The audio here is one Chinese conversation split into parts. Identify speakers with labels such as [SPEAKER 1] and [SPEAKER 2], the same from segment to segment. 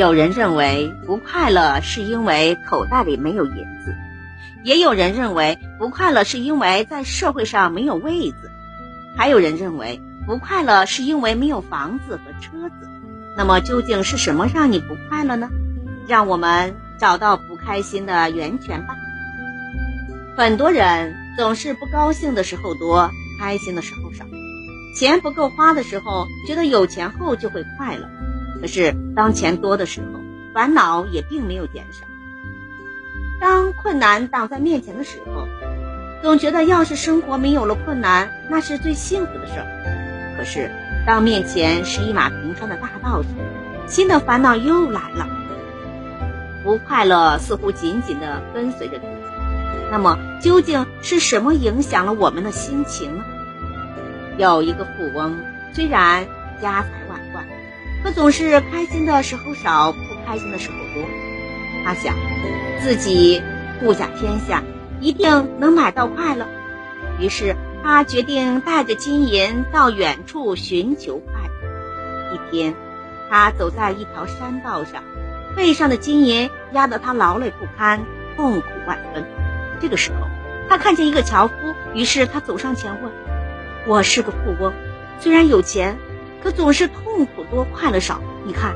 [SPEAKER 1] 有人认为不快乐是因为口袋里没有银子，也有人认为不快乐是因为在社会上没有位子，还有人认为不快乐是因为没有房子和车子。那么究竟是什么让你不快乐呢？让我们找到不开心的源泉吧。很多人总是不高兴的时候多，开心的时候少。钱不够花的时候，觉得有钱后就会快乐。可是当钱多的时候，烦恼也并没有减少。当困难挡在面前的时候，总觉得要是生活没有了困难，那是最幸福的事儿。可是当面前是一马平川的大道时，新的烦恼又来了。不快乐似乎紧紧地跟随着自己。那么究竟是什么影响了我们的心情呢？有一个富翁，虽然家财，可总是开心的时候少，不开心的时候多。他想，自己富甲天下，一定能买到快乐。于是他决定带着金银到远处寻求快乐。一天，他走在一条山道上，背上的金银压得他劳累不堪，痛苦万分。这个时候，他看见一个樵夫，于是他走上前问。我是个富翁，虽然有钱，可总是痛苦多，快乐少。你看，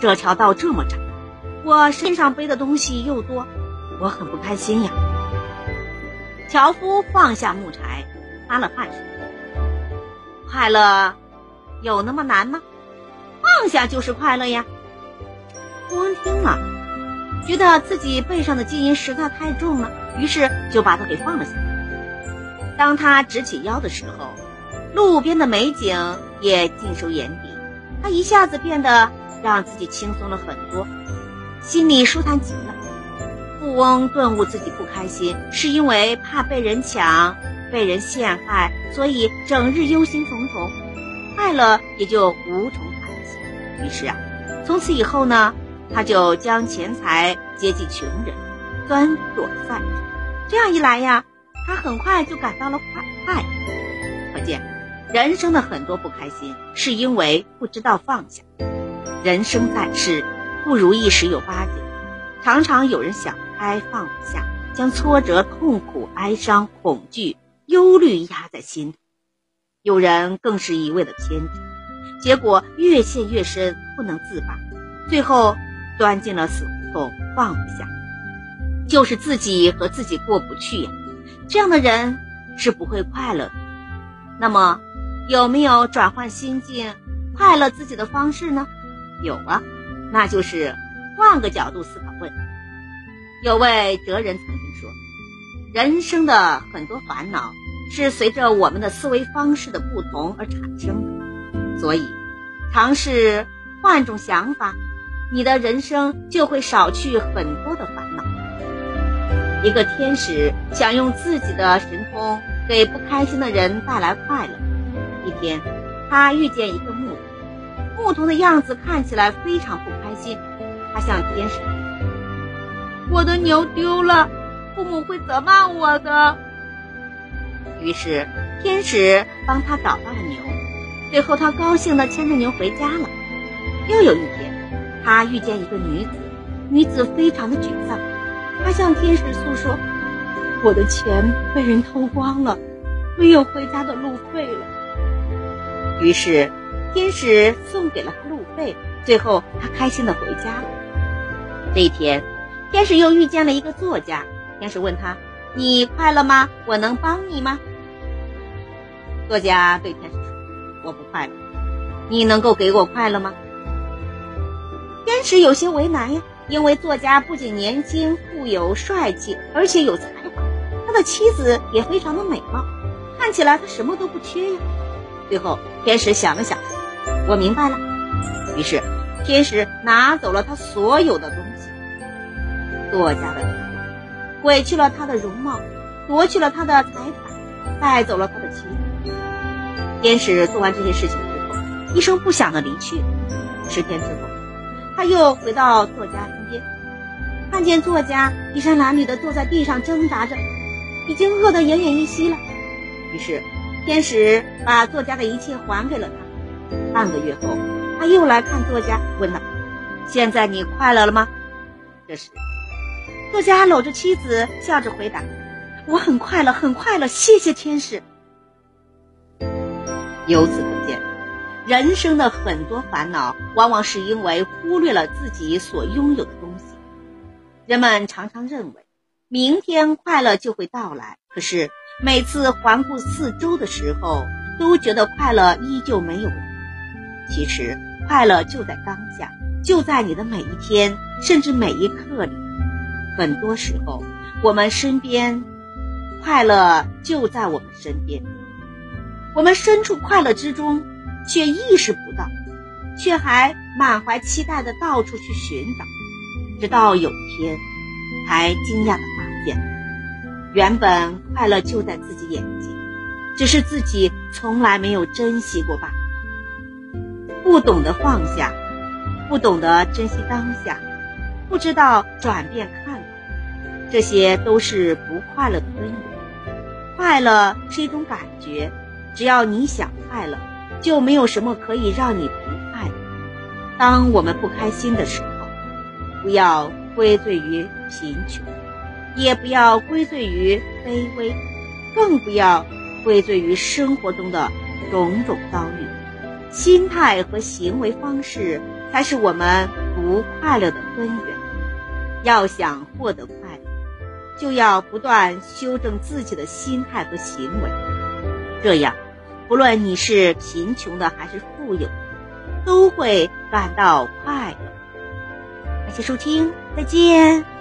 [SPEAKER 1] 这条道这么窄，我身上背的东西又多，我很不开心呀。樵夫放下木柴，擦了汗说：“快乐有那么难吗？放下就是快乐呀。”富翁听了，觉得自己背上的金银实在太重了，于是就把它给放了下来。当他直起腰的时候。路边的美景也尽收眼底，他一下子变得让自己轻松了很多，心里舒坦极了。富翁顿悟自己不开心，是因为怕被人抢、被人陷害，所以整日忧心忡忡，快乐也就无从谈起。于是啊，从此以后呢，他就将钱财接济穷人，钻躲散。这样一来呀，他很快就感到了快快。可见。人生的很多不开心，是因为不知道放下。人生在世，不如意十有八九，常常有人想不开放不下，将挫折、痛苦、哀伤、恐惧、忧虑压在心头；有人更是一味的偏执，结果越陷越深，不能自拔，最后钻进了死胡同，放不下，就是自己和自己过不去呀。这样的人是不会快乐的。那么。有没有转换心境、快乐自己的方式呢？有啊，那就是换个角度思考问题。有位哲人曾经说：“人生的很多烦恼是随着我们的思维方式的不同而产生的，所以尝试换种想法，你的人生就会少去很多的烦恼。”一个天使想用自己的神通给不开心的人带来快乐。一天，他遇见一个牧童，牧童的样子看起来非常不开心。他向天使：“我的牛丢了，父母会责骂我的。”于是，天使帮他找到了牛。最后，他高兴地牵着牛回家了。又有一天，他遇见一个女子，女子非常的沮丧。她向天使诉说：“我的钱被人偷光了，没有回家的路费了。”于是，天使送给了他路费。最后，他开心的回家了。这一天，天使又遇见了一个作家。天使问他：“你快乐吗？我能帮你吗？”作家对天使说：“我不快乐，你能够给我快乐吗？”天使有些为难呀，因为作家不仅年轻、富有、帅气，而且有才华，他的妻子也非常的美貌，看起来他什么都不缺呀。最后，天使想了想，我明白了。于是，天使拿走了他所有的东西。作家的毁去了他的容貌，夺去了他的财产，带走了他的妻子。天使做完这些事情之后，一声不响的离去。十天之后，他又回到作家身边，看见作家衣衫褴褛的坐在地上挣扎着，已经饿得奄奄一息了。于是。天使把作家的一切还给了他。半个月后，他又来看作家，问道：“现在你快乐了吗？这时，作家搂着妻子，笑着回答：“我很快乐，很快乐，谢谢天使。”由此可见，人生的很多烦恼，往往是因为忽略了自己所拥有的东西。人们常常认为，明天快乐就会到来，可是每次环顾四周的时候，都觉得快乐依旧没有。其实，快乐就在当下，就在你的每一天，甚至每一刻里。很多时候，我们身边，快乐就在我们身边，我们身处快乐之中，却意识不到，却还满怀期待的到处去寻找。直到有一天，才惊讶的发现，原本快乐就在自己眼前，只是自己从来没有珍惜过罢了。不懂得放下，不懂得珍惜当下，不知道转变看法，这些都是不快乐的根源。快乐是一种感觉，只要你想快乐，就没有什么可以让你不快乐。当我们不开心的时候，不要归罪于贫穷，也不要归罪于卑微，更不要归罪于生活中的种种遭遇。心态和行为方式才是我们不快乐的根源。要想获得快乐，就要不断修正自己的心态和行为，这样，不论你是贫穷的还是富有，都会感到快乐。感谢收听，再见。